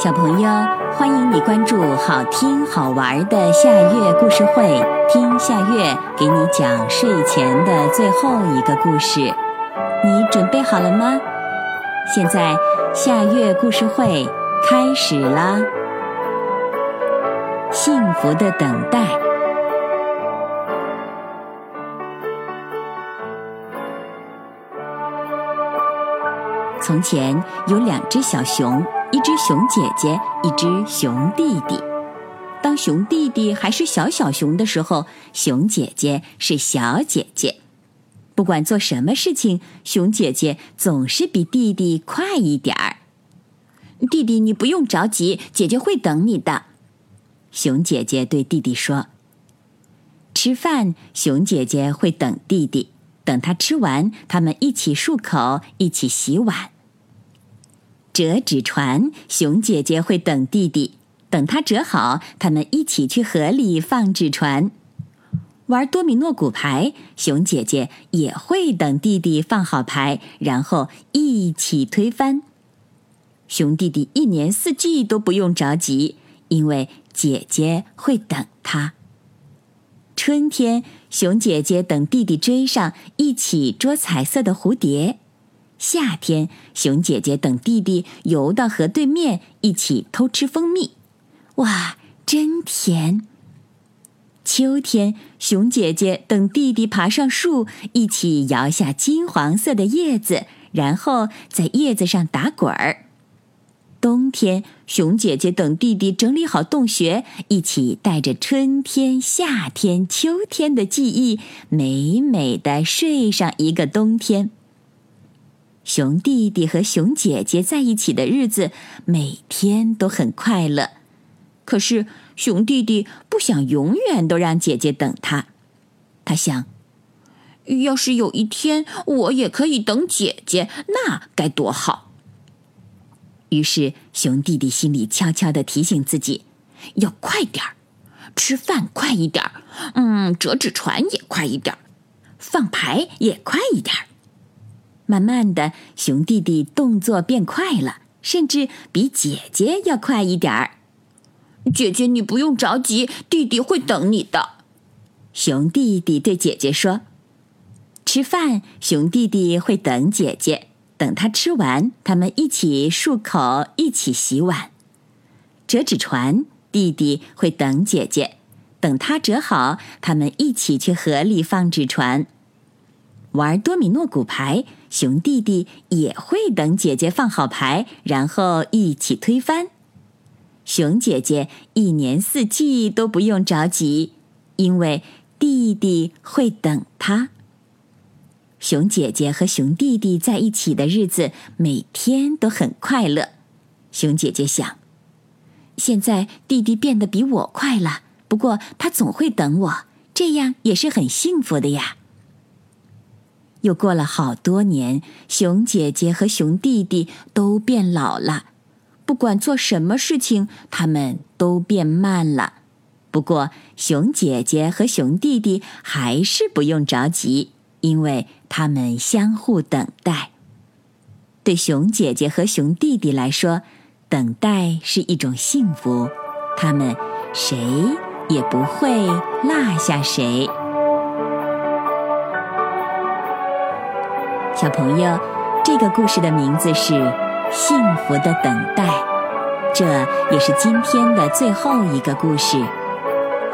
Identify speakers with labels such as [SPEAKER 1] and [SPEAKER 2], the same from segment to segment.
[SPEAKER 1] 小朋友，欢迎你关注好听好玩的夏月故事会，听夏月给你讲睡前的最后一个故事。你准备好了吗？现在夏月故事会开始啦！幸福的等待。从前有两只小熊。一只熊姐姐，一只熊弟弟。当熊弟弟还是小小熊的时候，熊姐姐是小姐姐。不管做什么事情，熊姐姐总是比弟弟快一点儿。弟弟，你不用着急，姐姐会等你的。熊姐姐对弟弟说：“吃饭，熊姐姐会等弟弟，等他吃完，他们一起漱口，一起洗碗。”折纸船，熊姐姐会等弟弟，等他折好，他们一起去河里放纸船。玩多米诺骨牌，熊姐姐也会等弟弟放好牌，然后一起推翻。熊弟弟一年四季都不用着急，因为姐姐会等他。春天，熊姐姐等弟弟追上，一起捉彩色的蝴蝶。夏天，熊姐姐等弟弟游到河对面，一起偷吃蜂蜜，哇，真甜！秋天，熊姐姐等弟弟爬上树，一起摇下金黄色的叶子，然后在叶子上打滚儿。冬天，熊姐姐等弟弟整理好洞穴，一起带着春天、夏天、秋天的记忆，美美的睡上一个冬天。熊弟弟和熊姐姐在一起的日子，每天都很快乐。可是熊弟弟不想永远都让姐姐等他，他想，要是有一天我也可以等姐姐，那该多好。于是熊弟弟心里悄悄的提醒自己，要快点儿，吃饭快一点儿，嗯，折纸船也快一点儿，放牌也快一点儿。慢慢的，熊弟弟动作变快了，甚至比姐姐要快一点儿。姐姐，你不用着急，弟弟会等你的。熊弟弟对姐姐说：“吃饭，熊弟弟会等姐姐，等他吃完，他们一起漱口，一起洗碗。折纸船，弟弟会等姐姐，等他折好，他们一起去河里放纸船。玩多米诺骨牌。”熊弟弟也会等姐姐放好牌，然后一起推翻。熊姐姐一年四季都不用着急，因为弟弟会等她。熊姐姐和熊弟弟在一起的日子每天都很快乐。熊姐姐想：现在弟弟变得比我快了，不过他总会等我，这样也是很幸福的呀。又过了好多年，熊姐姐和熊弟弟都变老了，不管做什么事情，他们都变慢了。不过，熊姐姐和熊弟弟还是不用着急，因为他们相互等待。对熊姐姐和熊弟弟来说，等待是一种幸福，他们谁也不会落下谁。小朋友，这个故事的名字是《幸福的等待》，这也是今天的最后一个故事。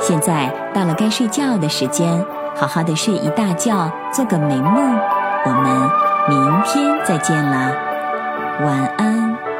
[SPEAKER 1] 现在到了该睡觉的时间，好好的睡一大觉，做个美梦。我们明天再见啦，晚安。